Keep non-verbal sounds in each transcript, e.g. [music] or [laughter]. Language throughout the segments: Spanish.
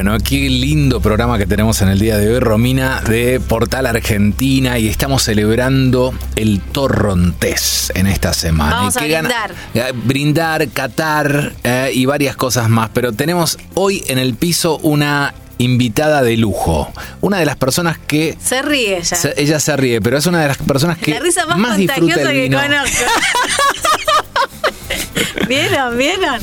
Bueno, qué lindo programa que tenemos en el día de hoy, Romina, de Portal Argentina, y estamos celebrando el Torrontés en esta semana. Vamos a brindar. Eh, brindar, catar eh, y varias cosas más, pero tenemos hoy en el piso una invitada de lujo. Una de las personas que. Se ríe ella. ella se ríe, pero es una de las personas que La risa más, más contagiosa el que conozco. [laughs] [laughs] ¿Vieron? ¿Vieron?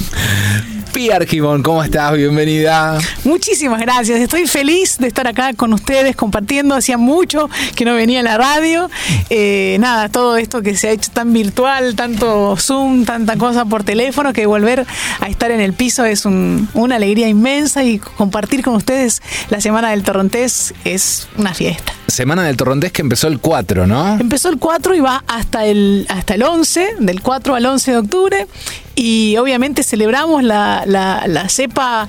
Pia Argimón, ¿cómo estás? Bienvenida. Muchísimas gracias. Estoy feliz de estar acá con ustedes compartiendo. Hacía mucho que no venía a la radio. Eh, nada, todo esto que se ha hecho tan virtual, tanto Zoom, tanta cosa por teléfono, que volver a estar en el piso es un- una alegría inmensa y compartir con ustedes la Semana del Torrontés es una fiesta. Semana del Torrontés que empezó el 4, ¿no? Empezó el 4 y va hasta el, hasta el 11, del 4 al 11 de octubre. Y obviamente celebramos la, la- la cepa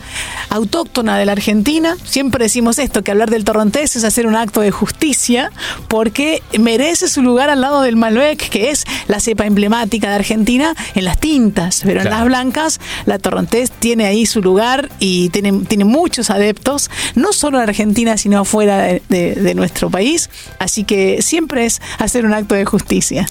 autóctona de la Argentina. Siempre decimos esto, que hablar del torrontés es hacer un acto de justicia, porque merece su lugar al lado del Malbec, que es la cepa emblemática de Argentina, en las tintas. Pero en las blancas, la torrontés tiene ahí su lugar y tiene, tiene muchos adeptos, no solo en Argentina, sino fuera de, de- de nuestro país. Así que siempre es hacer un acto de justicia.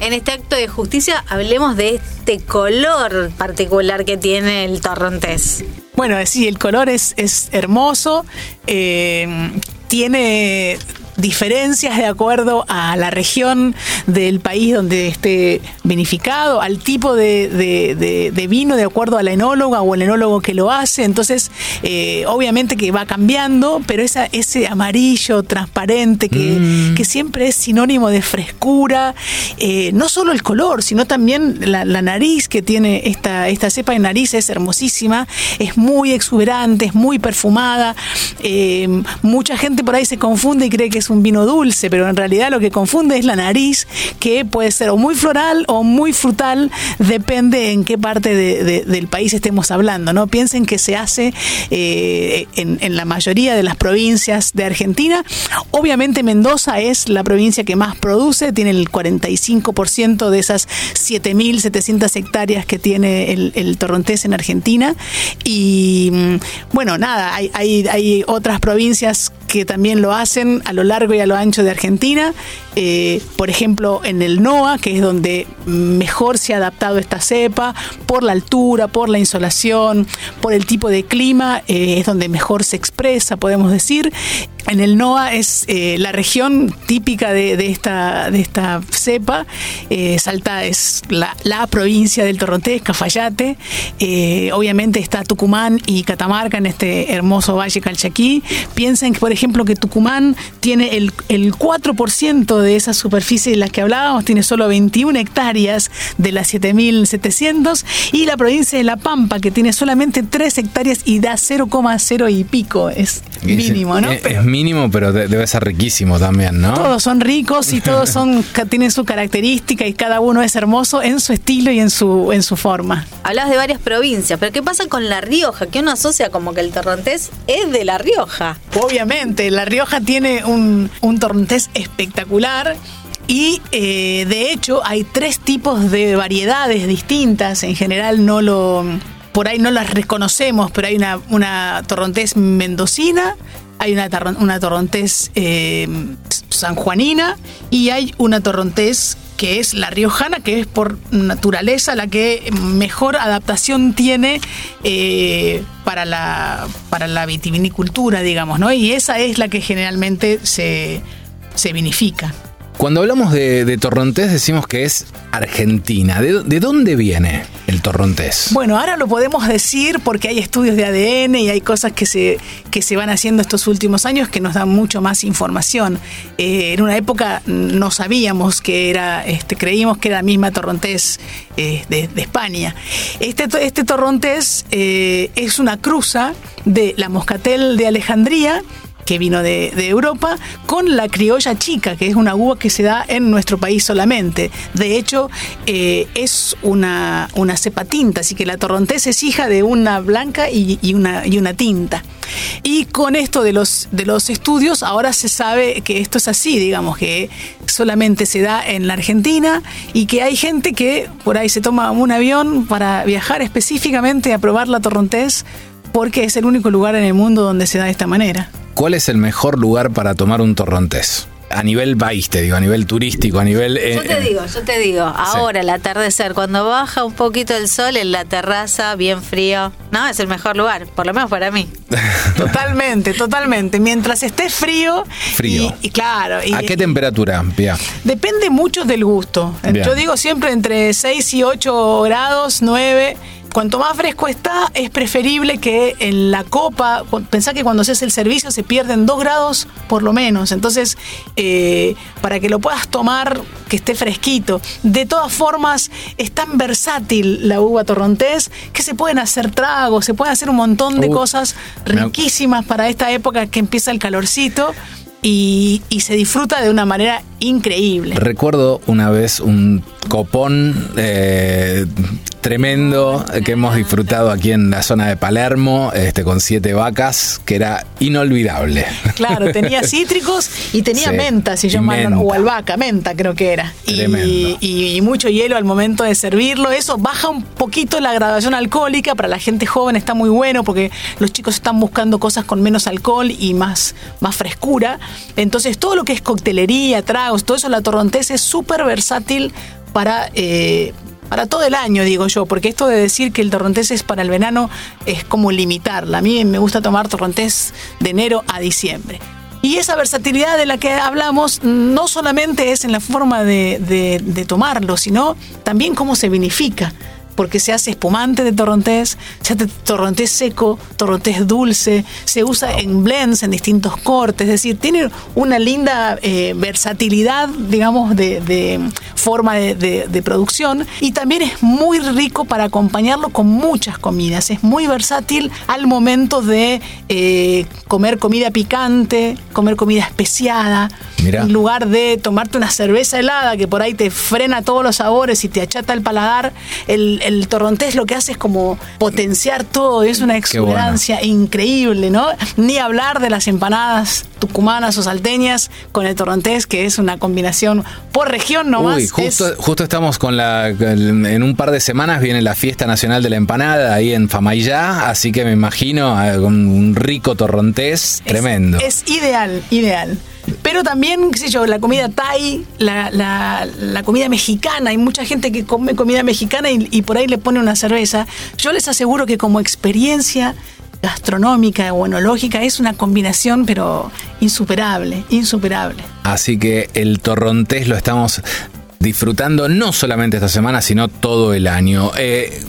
En este acto de justicia hablemos de este color particular que tiene el torrontés. Bueno, sí, el color es, es hermoso, eh, tiene diferencias de acuerdo a la región del país donde esté vinificado, al tipo de, de- de- de vino de acuerdo a la enóloga o el enólogo que lo hace. Entonces, eh, obviamente que va cambiando, pero esa, ese amarillo transparente que, que siempre es sinónimo de frescura, eh, no solo el color, sino también la, la nariz que tiene esta, esta cepa de nariz es hermosísima, es muy exuberante, es muy perfumada. Eh, mucha gente por ahí se confunde y cree que es un vino dulce, pero en realidad lo que confunde es la nariz, que puede ser o muy floral o muy frutal, depende en qué parte de- de- del país estemos hablando. ¿no? Piensen que se hace eh, en, en la mayoría de las provincias de Argentina. Obviamente Mendoza es la provincia que más produce, tiene el 45% de esas 7.700 hectáreas que tiene el, el torrontés en Argentina. Y mm, bueno, nada, hay, hay, hay otras provincias que también lo hacen a lo largo y a lo ancho de Argentina. Eh, por ejemplo, en el NOA, que es donde mejor se ha adaptado esta cepa, por la altura, por la insolación, por el tipo de clima, eh, es donde mejor se expresa, podemos decir. En el NOA es eh, la región típica de, de esta, de esta cepa. Eh, Salta es la, la provincia del Torrontés, Cafayate. Eh, obviamente está Tucumán y Catamarca en este hermoso valle Calchaquí. Piensen, que, por ejemplo, que Tucumán tiene el, el 4% de esa superficie de la que hablábamos, tiene solo 21 hectáreas de las 7.700. Y la provincia de La Pampa, que tiene solamente 3 hectáreas y da 0,0 y pico. Es mínimo, ¿no? Pero- mínimo, pero de- debe ser riquísimo también, ¿no? todos son ricos y todos son [laughs] tienen su característica y cada uno es hermoso en su estilo y en su en su forma. Hablas de varias provincias, pero ¿qué pasa con La Rioja? Que uno asocia como que el torrontés es de La Rioja. Obviamente, La Rioja tiene un, un torrontés espectacular. Y eh, de hecho hay tres tipos de variedades distintas. En general no lo. Por ahí no las reconocemos, pero hay una, una torrontés mendocina, hay una, torrontés eh, sanjuanina y hay una torrontés que es la riojana, que es por naturaleza la que mejor adaptación tiene eh, para, la, para la vitivinicultura, digamos, ¿no? Y esa es la que generalmente se, se vinifica. Cuando hablamos de, de torrontés decimos que es Argentina. ¿De, de dónde viene el torrontés? Bueno, ahora lo podemos decir porque hay estudios de ADN y hay cosas que se, que se van haciendo estos últimos años que nos dan mucho más información. Eh, en una época no sabíamos que era, este, creímos que era la misma torrontés eh, de, España. Este, este torrontés eh, es una cruza de la moscatel de Alejandría que vino de, Europa, con la criolla chica, que es una uva que se da en nuestro país solamente. De hecho, eh, es una, una cepa tinta, así que la torrontés es hija de una blanca y, y una, y una tinta. Y con esto de los, de los estudios, ahora se sabe que esto es así, digamos, que solamente se da en la Argentina y que hay gente que por ahí se toma un avión para viajar específicamente a probar la torrontés porque es el único lugar en el mundo donde se da de esta manera. ¿Cuál es el mejor lugar para tomar un torrontés? A nivel país, te digo, a nivel turístico, a nivel... yo te digo, yo te digo, ahora el atardecer, cuando baja un poquito el sol en la terraza, bien frío, no, es el mejor lugar, por lo menos para mí. [laughs] totalmente, totalmente. Mientras esté frío... Frío. Y, claro. ¿A qué temperatura, Pia? Depende mucho del gusto. Yo digo siempre entre 6 y 8 grados, 9 cuanto más fresco está, es preferible que en la copa, pensá que cuando haces el servicio se pierden dos grados por lo menos, entonces eh, para que lo puedas tomar que esté fresquito. De todas formas, es tan versátil la uva torrontés que se pueden hacer tragos, se pueden hacer un montón de uh, cosas riquísimas para esta época que empieza el calorcito. Y, se disfruta de una manera increíble. Recuerdo una vez un copón eh, tremendo que hemos disfrutado aquí en la zona de Palermo, este, con siete vacas, que era inolvidable. Claro, [laughs] tenía cítricos y tenía menta, si yo mal o albahaca, menta creo que era. Y, y, mucho hielo al momento de servirlo. Eso baja un poquito la graduación alcohólica. Para la gente joven está muy bueno porque los chicos están buscando cosas con menos alcohol y más, más frescura. Entonces, todo lo que es coctelería, todo eso, la torrontés es súper versátil para, eh, para todo el año, digo yo, porque esto de decir que el torrontés es para el verano es como limitarla. A mí me gusta tomar torrontés de enero a diciembre. Y esa versatilidad de la que hablamos no solamente es en la forma de, de tomarlo, sino también cómo se vinifica porque se hace espumante de torrontés, se hace torrontés seco, torrontés dulce, se usa en blends, en distintos cortes, es decir, tiene una linda eh, versatilidad, digamos, de, forma de, producción y también es muy rico para acompañarlo con muchas comidas, es muy versátil al momento de eh, comer comida picante, comer comida especiada, en lugar de tomarte una cerveza helada que por ahí te frena todos los sabores y te achata el paladar, el, el torrontés lo que hace es como potenciar todo, es una exuberancia increíble, ¿no? Ni hablar de las empanadas tucumanas o salteñas con el torrontés, que es una combinación por región nomás. Uy, justo, justo estamos con la. En un par de semanas viene la fiesta nacional de la empanada ahí en Famayá, así que me imagino un rico torrontés tremendo. Es ideal, ideal. Pero también, qué sé yo, la comida thai, la, la, comida mexicana, hay mucha gente que come comida mexicana y, por ahí le pone una cerveza. Yo les aseguro que como experiencia gastronómica o enológica es una combinación pero insuperable, insuperable. Así que el torrontés lo estamos disfrutando no solamente esta semana, sino todo el año. Eh,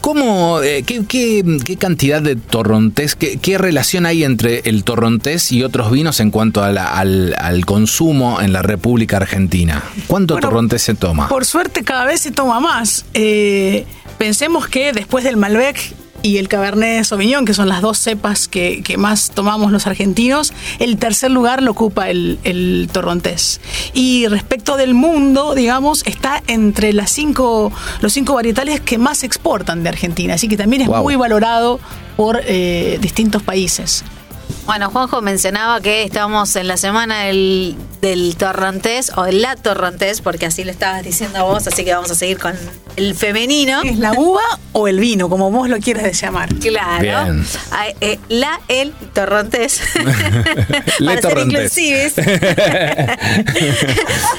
¿Cómo, eh, qué, cantidad de torrontés, qué, relación hay entre el torrontés y otros vinos en cuanto al, consumo en la República Argentina? ¿Cuánto torrontés se toma? Por suerte cada vez se toma más. Eh, pensemos que después del Malbec y el Cabernet Sauvignon, que son las dos cepas que, más tomamos los argentinos, el tercer lugar lo ocupa el, torrontés. Y respecto del mundo, digamos, está entre las cinco, los cinco varietales que más exportan de Argentina, así que también es muy valorado por eh, distintos países. Bueno, Juanjo mencionaba que estamos en la semana del, torrontés o la torrontés, porque así lo estabas diciendo vos, así que vamos a seguir con el femenino. ¿Es la uva o el vino, como vos lo quieras llamar? Claro. Eh, la, el torrontés. [laughs] Para ser inclusives. [laughs]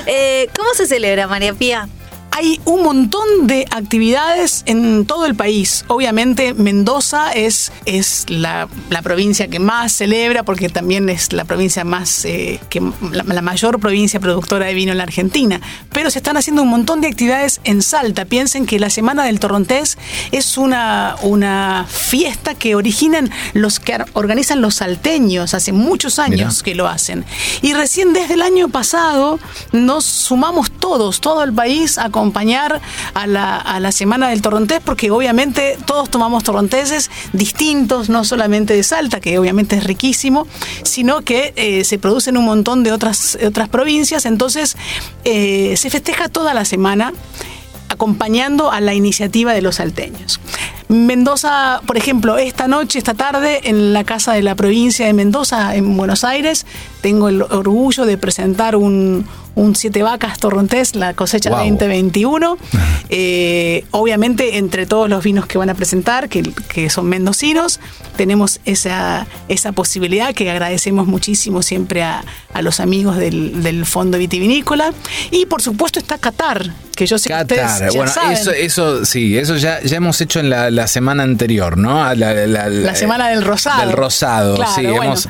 Eh, ¿Cómo se celebra, María Pía? Hay un montón de actividades en todo el país. Obviamente Mendoza es, es la, provincia que más celebra porque también es la provincia más, eh, que, la, mayor provincia productora de vino en la Argentina. Pero se están haciendo un montón de actividades en Salta. Piensen que la Semana del Torrontés es una, una fiesta que originan los que organizan los salteños. Hace muchos años que lo hacen. Y recién desde el año pasado nos sumamos todos, todo el país a acompañar a la, a la Semana del Torrontés, porque obviamente todos tomamos torronteses distintos, no solamente de Salta, que obviamente es riquísimo, sino que eh, se producen un montón de otras, otras provincias, entonces eh, se festeja toda la semana acompañando a la iniciativa de los salteños. Mendoza, por ejemplo, esta noche, esta tarde, en la Casa de la Provincia de Mendoza, en Buenos Aires, tengo el orgullo de presentar un, un Siete Vacas Torrontés, la cosecha Wow. 2021. [laughs] Eh, obviamente, entre todos los vinos que van a presentar, que, que son mendocinos, tenemos esa, esa posibilidad que agradecemos muchísimo siempre a, a los amigos del, del Fondo Vitivinícola. Y por supuesto está Qatar, que yo sé que Qatar, ustedes ya bueno, saben. eso, eso sí, eso ya, ya hemos hecho en la, la semana anterior, ¿no? La, la- La semana del rosado. Del rosado, Claro, sí, bueno. hemos.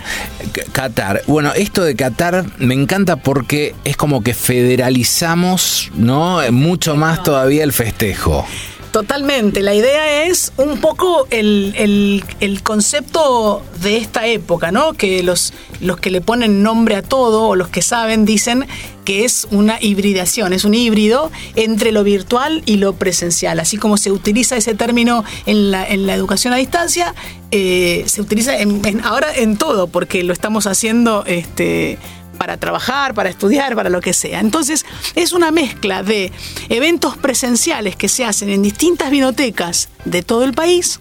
Qatar. Bueno, esto de Qatar me encanta porque es como que federalizamos, ¿no? Mucho más todavía el festejo. Totalmente. La idea es un poco el, el- el concepto de esta época, ¿no? Que los, los que le ponen nombre a todo o los que saben dicen que es una hibridación, es un híbrido entre lo virtual y lo presencial. Así como se utiliza ese término en la, en la educación a distancia, eh, se utiliza en- en- ahora en todo, porque lo estamos haciendo este, para trabajar, para estudiar, para lo que sea. Entonces, es una mezcla de eventos presenciales que se hacen en distintas vinotecas de todo el país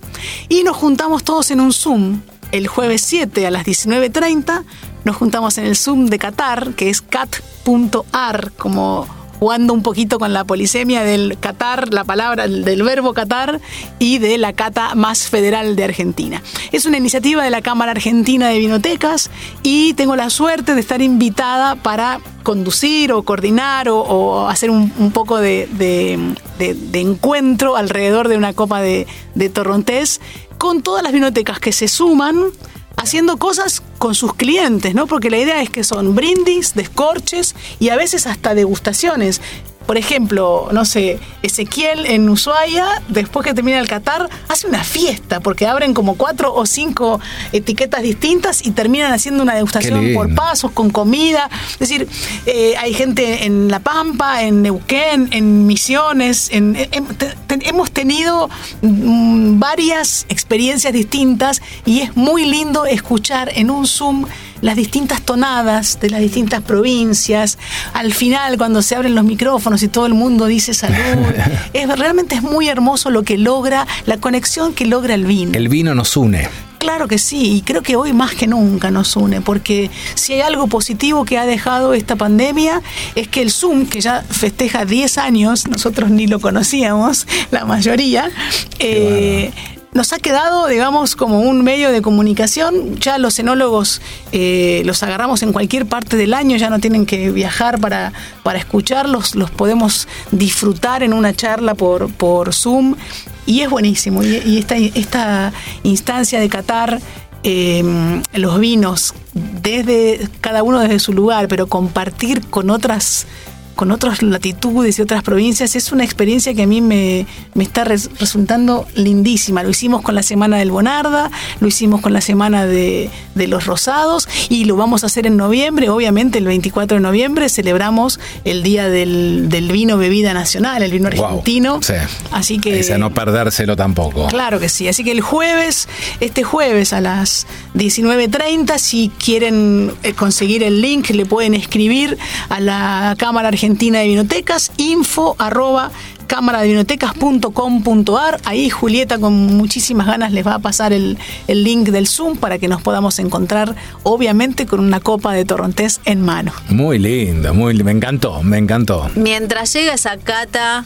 y nos juntamos todos en un Zoom el jueves 7 a las 19.30. Nos juntamos en el Zoom de Qatar, que es cat.ar, como jugando un poquito con la polisemia del Qatar, la palabra del verbo Qatar y de la Cata más federal de Argentina. Es una iniciativa de la Cámara Argentina de Vinotecas y tengo la suerte de estar invitada para conducir o coordinar o, hacer un, poco de encuentro alrededor de una copa de, de torrontés con todas las vinotecas que se suman haciendo cosas con sus clientes, ¿no? Porque la idea es que son brindis, descorches y a veces hasta degustaciones. Por ejemplo, no sé, Ezequiel en Ushuaia, después que termina el Qatar, hace una fiesta, porque abren como cuatro o cinco etiquetas distintas y terminan haciendo una degustación por pasos, con comida. Es decir, eh, hay gente en La Pampa, en Neuquén, en Misiones, en- hemos tenido mm, varias experiencias distintas y es muy lindo escuchar en un Zoom las distintas tonadas de las distintas provincias. Al final, cuando se abren los micrófonos y todo el mundo dice salud, [laughs] es, realmente es muy hermoso lo que logra, la conexión que logra el vino. El vino nos une. Claro que sí, y creo que hoy más que nunca nos une, porque si hay algo positivo que ha dejado esta pandemia es que el Zoom, que ya festeja 10 años, nosotros ni lo conocíamos, la mayoría, eh, nos ha quedado, digamos, como un medio de comunicación. Ya los enólogos eh, los agarramos en cualquier parte del año, ya no tienen que viajar para, para escucharlos, los podemos disfrutar en una charla por, por Zoom. Y es buenísimo. Y, esta, esta instancia de Qatar, eh, los vinos, desde cada uno desde su lugar, pero compartir con otras con otras latitudes y otras provincias, es una experiencia que a mí me, me está res- resultando lindísima. Lo hicimos con la Semana del Bonarda, lo hicimos con la Semana de, de los Rosados y lo vamos a hacer en noviembre. Obviamente el 24 de noviembre celebramos el Día del, del Vino Bebida Nacional, el vino Wow. argentino. Sí. Así que... No perdérselo tampoco. Claro que sí. Así que el jueves, este jueves a las 19.30, si quieren eh, conseguir el link, le pueden escribir a la Cámara Argentina de Vinotecas, info arroba cámaradevinotecas.com.ar. Ahí Julieta con muchísimas ganas les va a pasar el, el link del Zoom para que nos podamos encontrar, obviamente, con una copa de torrontés en mano. Muy lindo, muy li- me encantó, me encantó. Mientras llega esa cata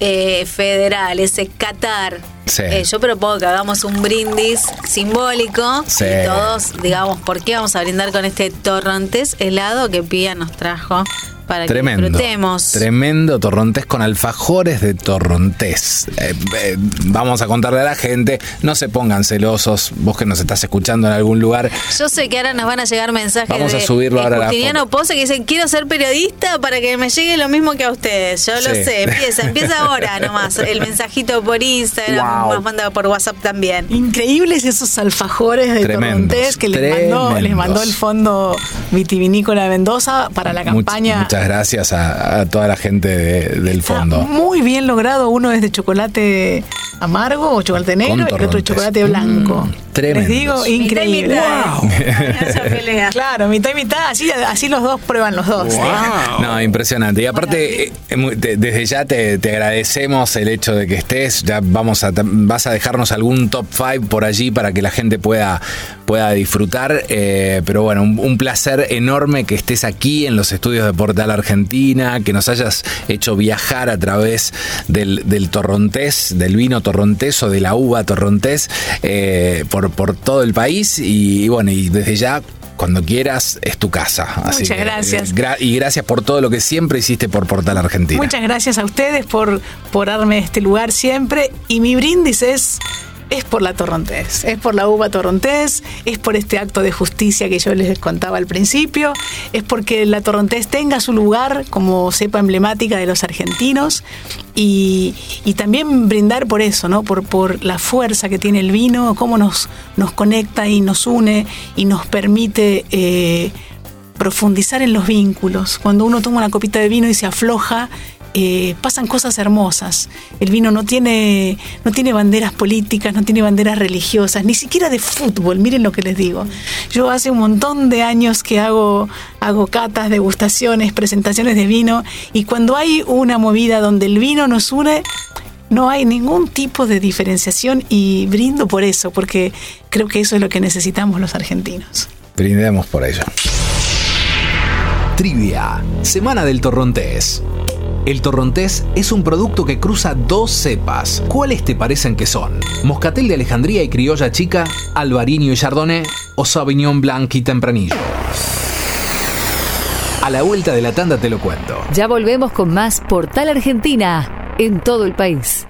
eh, federal, ese Qatar, Sí. eh, yo propongo que hagamos un brindis simbólico Sí. y todos digamos por qué vamos a brindar con este torrontés helado que Pía nos trajo para Tremendo. que disfrutemos. Tremendo torrontés con alfajores de torrontés. Eh, eh, vamos a contarle a la gente, no se pongan celosos, vos que nos estás escuchando en algún lugar. Yo sé que ahora nos van a llegar mensajes Vamos a de subirlo ahora a la. Pose que dicen quiero ser periodista para que me llegue lo mismo que a ustedes. Yo lo sé, empieza, empieza ahora nomás. El mensajito por Instagram, Wow. nos manda por WhatsApp también. Increíbles esos alfajores de Tremendos, torrontés que les mandó, les mandó el Fondo Vitivinícola de Mendoza para la Much- campaña. Muchas gracias a, a toda la gente de- del Está fondo. Muy bien logrado. Uno es de chocolate amargo o chocolate negro y el otro chocolate blanco. Mm, Les digo, increíble. Wow. [laughs] [laughs] claro, mitad y mitad, así, así los dos prueban los dos. [laughs] No, impresionante. Y aparte, eh, desde ya te, agradecemos el hecho de que estés. Ya vamos a, vas a dejarnos algún top 5 por allí para que la gente pueda, pueda disfrutar. Eh, pero bueno, un, placer enorme que estés aquí en los estudios de Portal Argentina, que nos hayas hecho viajar a través del, del torrontés, del vino torrontés o de la uva torrontés eh, por, por todo el país. Y, bueno, y desde ya cuando quieras, es tu casa. Muchas gracias. y gracias por todo lo que siempre hiciste por Portal Argentina. Muchas gracias a ustedes por, por darme este lugar siempre. Y mi brindis es es por la torrontés, es por la uva torrontés, es por este acto de justicia que yo les contaba al principio, es porque la torrontés tenga su lugar como cepa emblemática de los argentinos y, también brindar por eso, ¿no? Por, por la fuerza que tiene el vino, cómo nos, nos conecta y nos une y nos permite eh, profundizar en los vínculos. Cuando uno toma una copita de vino y se afloja, eh, pasan cosas hermosas. El vino no tiene, no tiene banderas políticas, no tiene banderas religiosas, ni siquiera de fútbol, miren lo que les digo. Yo hace un montón de años que hago, hago catas, degustaciones, presentaciones de vino, y cuando hay una movida donde el vino nos une, no hay ningún tipo de diferenciación y brindo por eso, porque creo que eso es lo que necesitamos los argentinos. Brindemos por ello. Trivia, Semana del Torrontés. El torrontés es un producto que cruza dos cepas. ¿Cuáles te parecen que son? ¿Moscatel de Alejandría y criolla chica? ¿Albariño y chardonnay? ¿O Sauvignon Blanc y tempranillo? A la vuelta de la tanda te lo cuento. Ya volvemos con más Portal Argentina en todo el país.